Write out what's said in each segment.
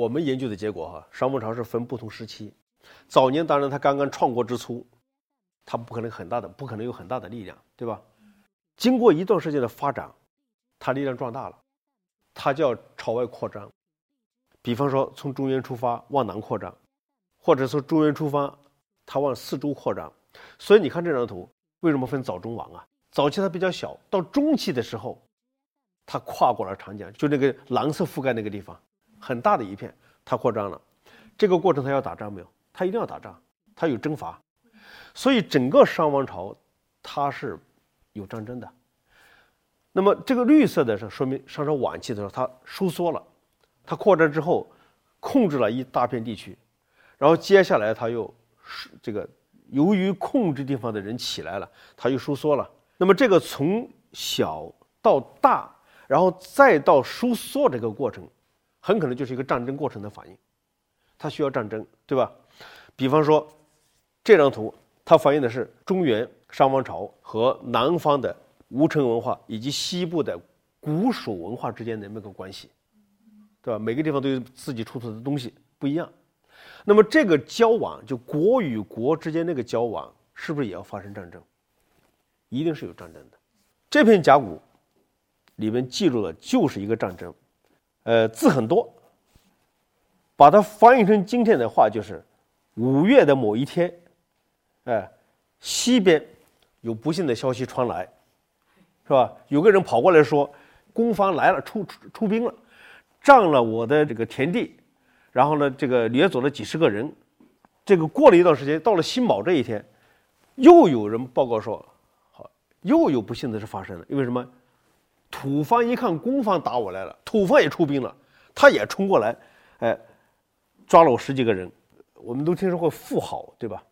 我们研究的结果哈，商王朝是分不同时期。早年当然他刚刚创国之初，他不可能很大的，不可能有很大的力量，对吧？经过一段时间的发展，他力量壮大了，他就要朝外扩张。比方说从中原出发往南扩张，或者从中原出发，他往四周扩张。所以你看这张图，为什么分早中晚啊？早期它比较小，到中期的时候，它跨过了长江，就那个蓝色覆盖那个地方，很大的一片，它扩张了。这个过程它要打仗没有？它一定要打仗，它有征伐。所以整个商王朝它是有战争的。那么这个绿色的是说明商朝晚期的时候它收缩了，它扩张之后控制了一大片地区，然后接下来它又这个由于控制地方的人起来了，它又收缩了。那么这个从小到大，然后再到收缩这个过程，很可能就是一个战争过程的反应，它需要战争，对吧？比方说这张图，它反映的是中原商王朝和南方的吴城文化以及西部的古蜀文化之间的那个关系，对吧？每个地方都有自己出土的东西不一样，那么这个交往，就国与国之间那个交往，是不是也要发生战争？一定是有战争的，这片甲骨里面记录的就是一个战争，呃，字很多，把它翻译成今天的话就是五月的某一天，哎，西边有不幸的消息传来，是吧？有个人跑过来说，攻方来了，出出出兵了，占了我的这个田地，然后呢，这个掠走了几十个人。这个过了一段时间，到了辛卯这一天，又有人报告说。好又有不幸的事发生了，因为什么？土方一看攻方打我来了，土方也出兵了，他也冲过来，哎，抓了我十几个人。我们都听说过妇好，对吧？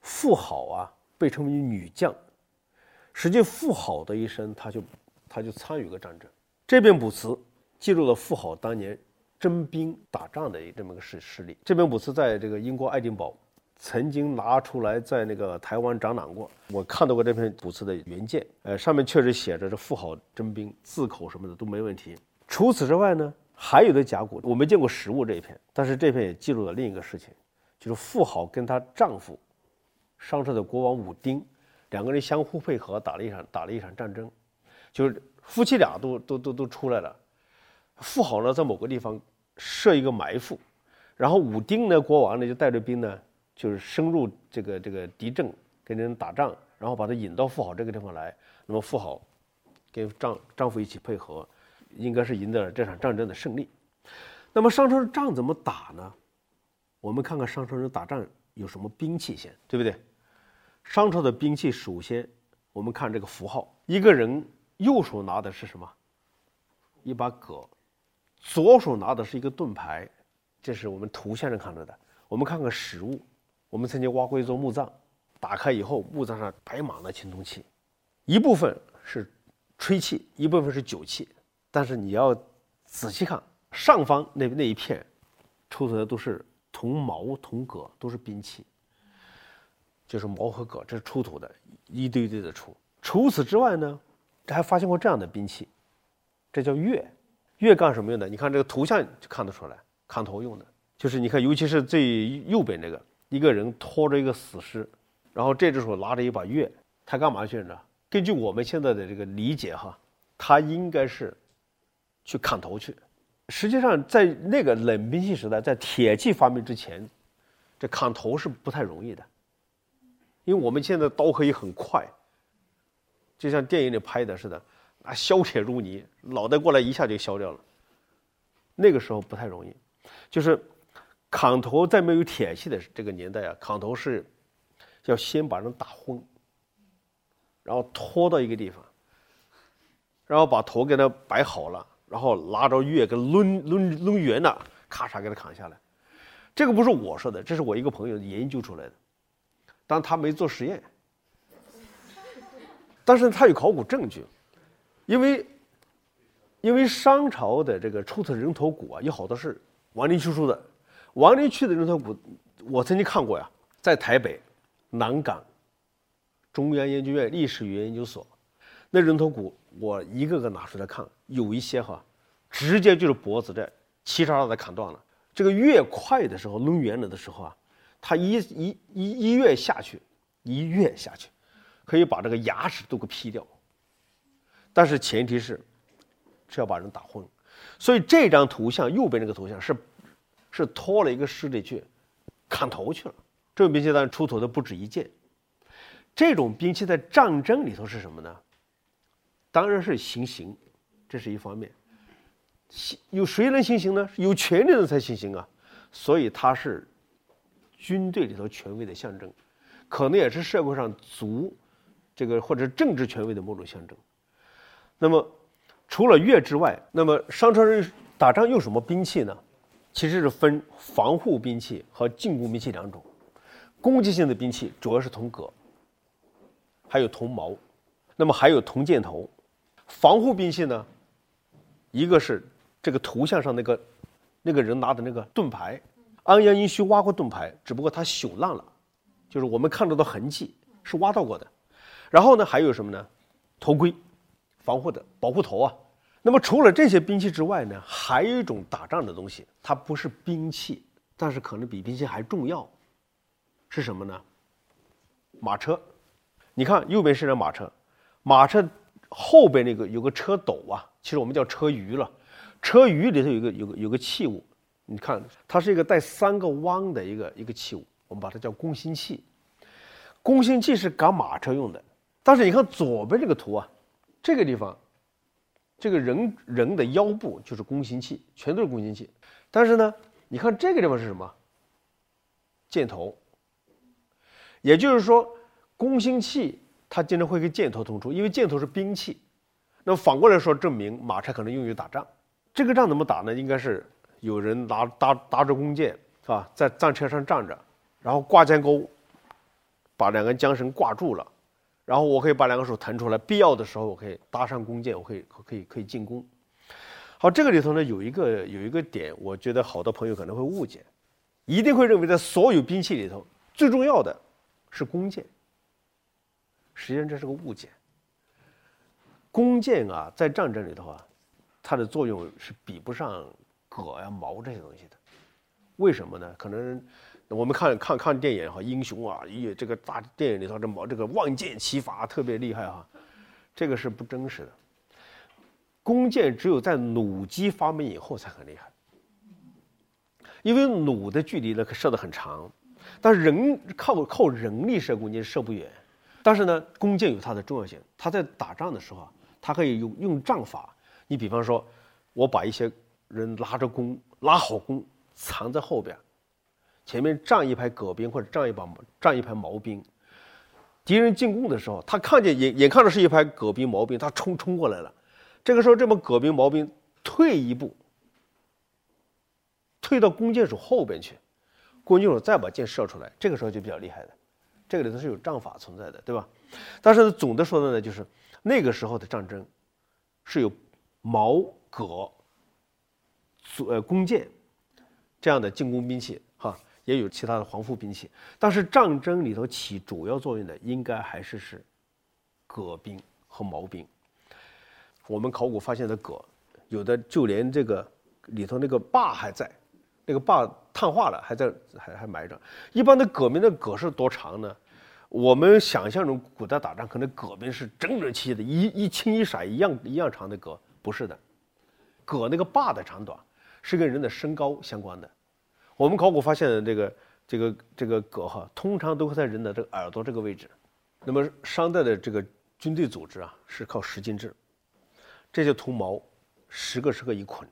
妇好啊，被称为女将。实际妇好的一生，他就他就参与过战争。这篇卜辞记录了妇好当年征兵打仗的这么个事事例。这篇卜辞在这个英国爱丁堡。曾经拿出来在那个台湾展览过，我看到过这篇卜辞的原件，呃，上面确实写着这富豪征兵，字口什么的都没问题。除此之外呢，还有的甲骨我没见过实物这一篇，但是这篇也记录了另一个事情，就是富豪跟她丈夫，商朝的国王武丁，两个人相互配合打了一场打了一场战争，就是夫妻俩都都都都出来了，富豪呢在某个地方设一个埋伏，然后武丁呢国王呢就带着兵呢。就是深入这个这个敌阵跟人打仗，然后把他引到富豪这个地方来。那么富豪跟丈丈夫一起配合，应该是赢得了这场战争的胜利。那么商朝的仗怎么打呢？我们看看商朝人打仗有什么兵器先，对不对？商朝的兵器首先我们看这个符号，一个人右手拿的是什么？一把戈，左手拿的是一个盾牌，这是我们图像上看到的。我们看看实物。我们曾经挖过一座墓葬，打开以后，墓葬上摆满了青铜器，一部分是吹器，一部分是酒器。但是你要仔细看上方那那一片，出土的都是铜矛、铜戈，都是兵器，就是矛和戈，这是出土的，一堆堆的出。除此之外呢，这还发现过这样的兵器，这叫钺。钺干什么用的？你看这个图像就看得出来，砍头用的。就是你看，尤其是最右边这个。一个人拖着一个死尸，然后这只手拿着一把钺，他干嘛去呢？根据我们现在的这个理解哈，他应该是去砍头去。实际上，在那个冷兵器时代，在铁器发明之前，这砍头是不太容易的，因为我们现在刀可以很快，就像电影里拍的似的，啊，削铁如泥，脑袋过来一下就削掉了。那个时候不太容易，就是。砍头在没有铁器的这个年代啊，砍头是要先把人打昏，然后拖到一个地方，然后把头给他摆好了，然后拿着月给抡抡抡圆了，咔嚓给他砍下来。这个不是我说的，这是我一个朋友研究出来的，但他没做实验，但是他有考古证据，因为因为商朝的这个出土人头骨啊，有好多是王陵出土的。王林去的人头骨，我曾经看过呀，在台北、南港、中央研究院历史与研究所，那人头骨我一个个拿出来看，有一些哈，直接就是脖子这齐刷刷的砍断了。这个越快的时候，抡圆了的时候啊，他一一一一跃下去，一跃下去，可以把这个牙齿都给劈掉。但是前提是是要把人打昏。所以这张图像右边这个图像是是拖了一个尸体去砍头去了。这种兵器当然出土的不止一件。这种兵器在战争里头是什么呢？当然是行刑，这是一方面。有谁能行刑呢？有权力的人才行刑啊。所以它是军队里头权威的象征，可能也是社会上族这个或者政治权威的某种象征。那么除了钺之外，那么商朝人打仗用什么兵器呢？其实是分防护兵器和进攻兵器两种。攻击性的兵器主要是铜戈。还有铜矛，那么还有铜箭头，防护兵器呢？一个是这个图像上那个那个人拿的那个盾牌，安阳殷墟挖过盾牌，只不过它朽烂了，就是我们看到的痕迹是挖到过的。然后呢，还有什么呢？头盔，防护的保护头啊。那么除了这些兵器之外呢，还有一种打仗的东西，它不是兵器，但是可能比兵器还重要，是什么呢？马车。你看右边是辆马车，马车后边那个有个车斗啊，其实我们叫车舆了。车舆里头有个有个有个器物，你看它是一个带三个弯的一个一个器物，我们把它叫攻心器。攻心器是赶马车用的，但是你看左边这个图啊，这个地方，这个人人的腰部就是弓形器，全都是弓形器。但是呢，你看这个地方是什么？箭头，也就是说。弓形器，它经常会跟箭头同出，因为箭头是兵器。那反过来说，证明马车可能用于打仗。这个仗怎么打呢？应该是有人拿搭搭着弓箭，是吧？在战车上站着，然后挂箭钩，把两根缰绳挂住了，然后我可以把两个手腾出来，必要的时候我可以搭上弓箭，我可以可以可以进攻。好，这个里头呢有一个有一个点，我觉得好多朋友可能会误解，一定会认为在所有兵器里头最重要的是弓箭。实际上这是个误解。弓箭啊，在战争里头啊，它的作用是比不上戈呀、矛这些东西的。为什么呢？可能我们看看看电影哈，英雄啊，咦，这个大电影里头这矛这个万箭齐发特别厉害哈，这个是不真实的。弓箭只有在弩机发明以后才很厉害，因为弩的距离呢可射得很长，但是人靠靠人力射弓箭射不远。但是呢，弓箭有它的重要性。它在打仗的时候啊，他可以用用仗法。你比方说，我把一些人拉着弓，拉好弓，藏在后边，前面站一排戈兵或者站一把站一排毛兵。敌人进攻的时候，他看见眼眼看着是一排戈兵毛兵，他冲冲过来了。这个时候，这帮戈兵毛兵退一步，退到弓箭手后边去，弓箭手再把箭射出来，这个时候就比较厉害的。这个里头是有仗法存在的，对吧？但是总的说的呢，就是那个时候的战争是有矛、戈、呃弓箭这样的进攻兵器，也有其他的防护兵器。但是战争里头起主要作用的，应该还是是戈兵和矛兵。我们考古发现的戈，有的就连这个里头那个把还在。那个把碳化了，还在还还埋着。一般的戈兵的戈是多长呢？我们想象中古代打仗可能戈兵是整整齐齐的，一一青一色一样一样长的戈，不是的。戈那个把的长短是跟人的身高相关的。我们考古发现的这个这个这个戈哈，通常都会在人的这个耳朵这个位置。那么商代的这个军队组织啊，是靠十进制，这些铜矛十个十个一捆。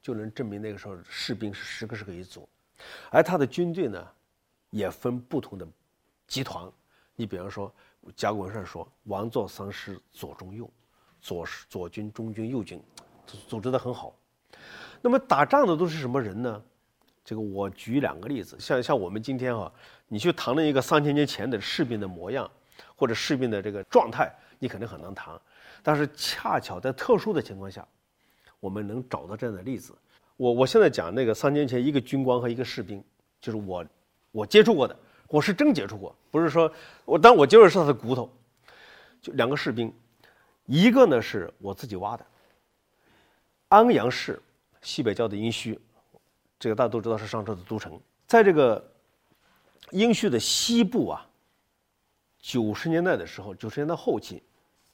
就能证明那个时候士兵是十个十个一组，而他的军队呢，也分不同的集团。你比方说，甲骨文上说王座三师左中右，左左军、中军、右军，组织的很好。那么打仗的都是什么人呢？这个我举两个例子，像像我们今天啊，你去谈论一个三千年前的士兵的模样，或者士兵的这个状态，你肯定很难谈。但是恰巧在特殊的情况下。我们能找到这样的例子。我我现在讲那个三年前一个军官和一个士兵，就是我我接触过的，我是真接触过，不是说我，但我接触是他的骨头。就两个士兵，一个呢是我自己挖的，安阳市西北郊的殷墟，这个大家都知道是商朝的都城。在这个殷墟的西部啊，九十年代的时候，九十年代后期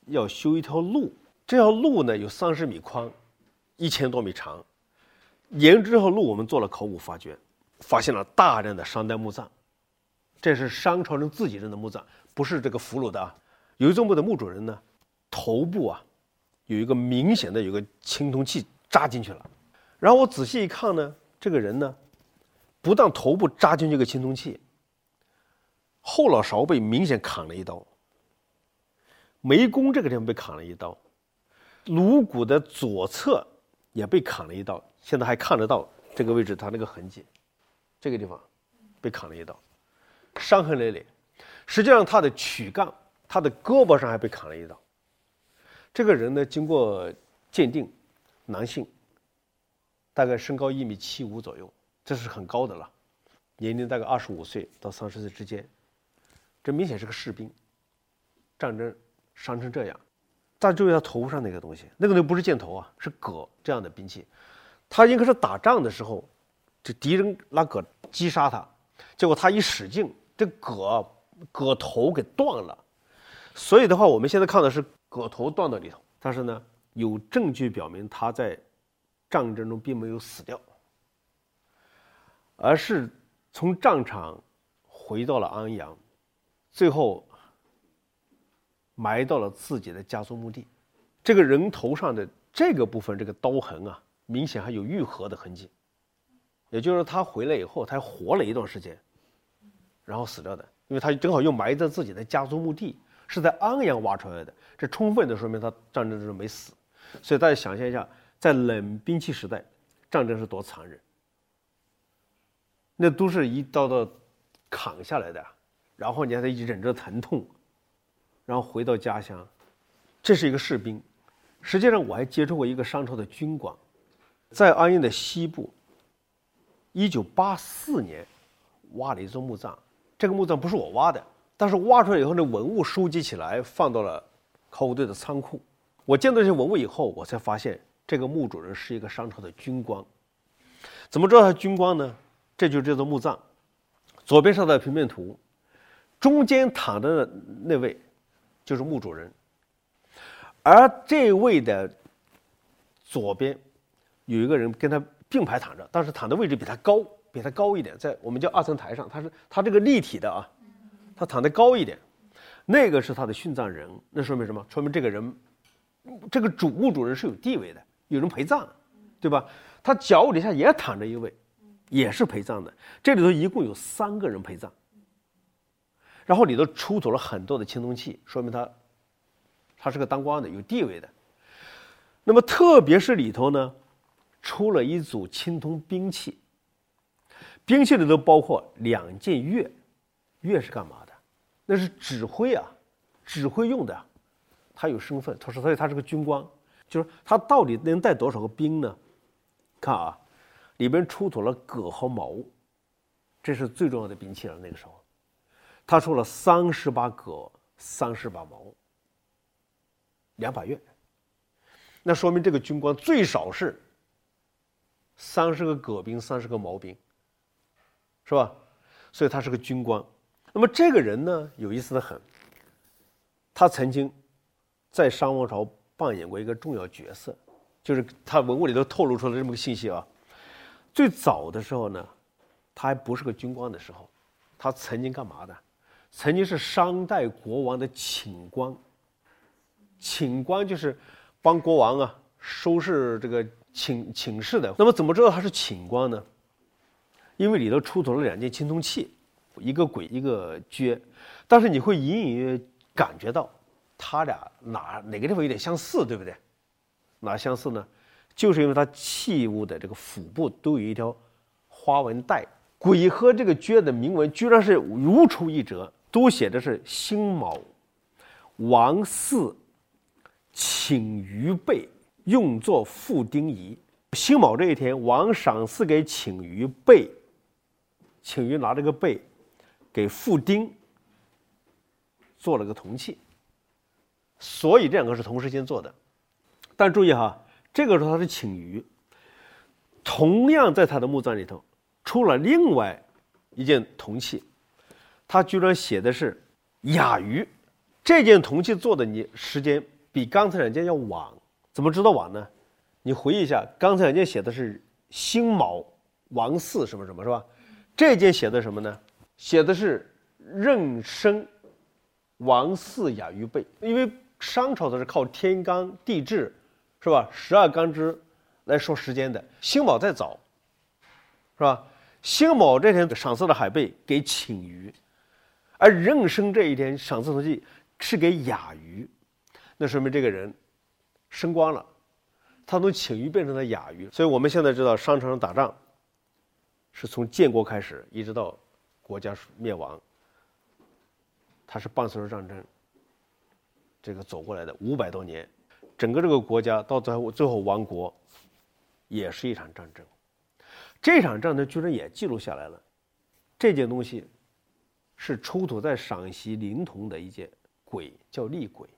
要修一条路，这条路呢有三十米宽，一千多米长。沿着这条路，我们做了考古发掘，发现了大量的商代墓葬，这是商朝人自己人的墓葬，不是这个俘虏的啊。有一座墓的墓主人呢，头部啊有一个明显的有个青铜器扎进去了。然后我仔细一看呢，这个人呢，不但头部扎进去个青铜器，后脑勺被明显砍了一刀，眉弓这个地方被砍了一刀，颅骨的左侧也被砍了一刀。现在还看得到这个位置，他那个痕迹，这个地方被砍了一刀，伤痕累累。实际上，他的躯干、他的胳膊上还被砍了一刀。这个人呢，经过鉴定，男性，大概身高一米七五左右，这是很高的了，年龄大概二十五岁到三十岁之间，这明显是个士兵。战争伤成这样，大家注意他头上那个东西，那个东西不是箭头啊，是戈这样的兵器。他应该是打仗的时候，这敌人拿戈击杀他，结果他一使劲，这戈戈头给断了。所以的话，我们现在看的是戈头断到里头，但是呢，有证据表明他在战争中并没有死掉，而是从战场回到了安阳，最后埋到了自己的家族墓地。这个人头上的这个部分，这个刀痕啊。明显还有愈合的痕迹，也就是他回来以后，他活了一段时间，然后死掉的，因为他正好又埋在自己的家族墓地，是在安阳挖出来的，这充分的说明他战争中没死。所以大家想象一下，在冷兵器时代，战争是多残忍，那都是一刀刀砍下来的，然后你还得忍着疼痛，然后回到家乡，这是一个士兵。实际上，我还接触过一个商朝的军官。在安阳的西部，一九八四年挖了一座墓葬。这个墓葬不是我挖的，但是挖出来以后那，文物收集起来，放到了考古队的仓库。我见到这些文物以后，我才发现这个墓主人是一个商朝的军官。怎么知道他军官呢？这就是这座墓葬，左边上的平面图，中间躺着的那位就是墓主人，而这位的左边。有一个人跟他并排躺着，但是躺的位置比他高，比他高一点，在我们叫二层台上，他是他这个立体的啊，他躺得高一点，那个是他的殉葬人，那说明什么？说明这个人，这个主墓主人是有地位的，有人陪葬，对吧？他脚底下也躺着一位，也是陪葬的，这里头一共有三个人陪葬，然后里头出土了很多的青铜器，说明他，他是个当官的，有地位的，那么特别是里头呢。出了一组青铜兵器，兵器里头包括两件钺，钺是干嘛的？那是指挥啊，指挥用的。他有身份，他说，所以他是个军官。就是他到底能带多少个兵呢？看啊，里边出土了戈和矛，这是最重要的兵器了。那个时候，他出了三十把戈，三十把矛，两把月。那说明这个军官最少是。三十个戈兵，三十个矛兵，是吧？所以他是个军官。那么这个人呢，有意思的很。他曾经在商王朝扮演过一个重要角色，就是他文物里头透露出了这么个信息啊。最早的时候呢，他还不是个军官的时候，他曾经干嘛的？曾经是商代国王的寝官。寝官就是帮国王啊收拾这个。寝寝室的，那么怎么知道他是寝官呢？因为里头出土了两件青铜器，一个簋，一个撅，但是你会隐隐约感觉到，他俩哪哪个地方有点相似，对不对？哪相似呢？就是因为它器物的这个腹部都有一条花纹带，簋和这个钺的铭文居然是如出一辙，都写的是辛卯，王嗣，请于备。用作付丁仪，辛卯这一天，王赏赐给请于贝，请于拿这个贝给付丁做了个铜器，所以这两个是同时间做的。但注意哈，这个时候他是请鱼，同样在他的墓葬里头出了另外一件铜器，他居然写的是雅鱼。这件铜器做的你时间比刚才两件要晚，怎么知道晚呢？你回忆一下，刚才两件写的是辛卯王四什么什么是吧？这件写的什么呢？写的是壬申王四雅鱼背，因为商朝的是靠天干地支，是吧？十二干支来说时间的。辛卯再早，是吧？辛卯这天赏赐了海贝给请鱼，而壬申这一天赏赐铜器。是给雅鱼，那说明这个人升官了，他从请鱼变成了雅鱼。所以我们现在知道，商朝打仗是从建国开始，一直到国家灭亡，他是伴随着战争这个走过来的五百多年，整个这个国家到最后最后亡国，也是一场战争。这场战争居然也记录下来了，这件东西是出土在陕西临潼的一件。鬼叫厉鬼，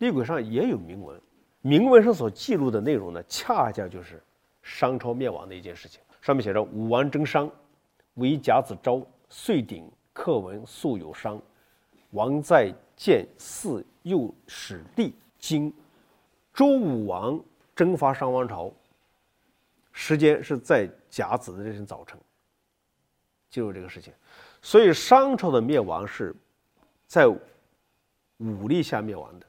厉鬼上也有铭文，铭文上所记录的内容呢，恰恰就是商朝灭亡的一件事情。上面写着：“武王征商，为甲子昭，岁鼎，刻文素有商。王在建四，又始帝经。周武王征伐商王朝，时间是在甲子的这天早晨，记录这个事情。所以商朝的灭亡是在。”武力下灭亡的，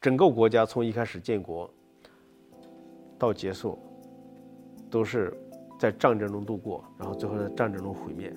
整个国家从一开始建国到结束，都是在战争中度过，然后最后在战争中毁灭。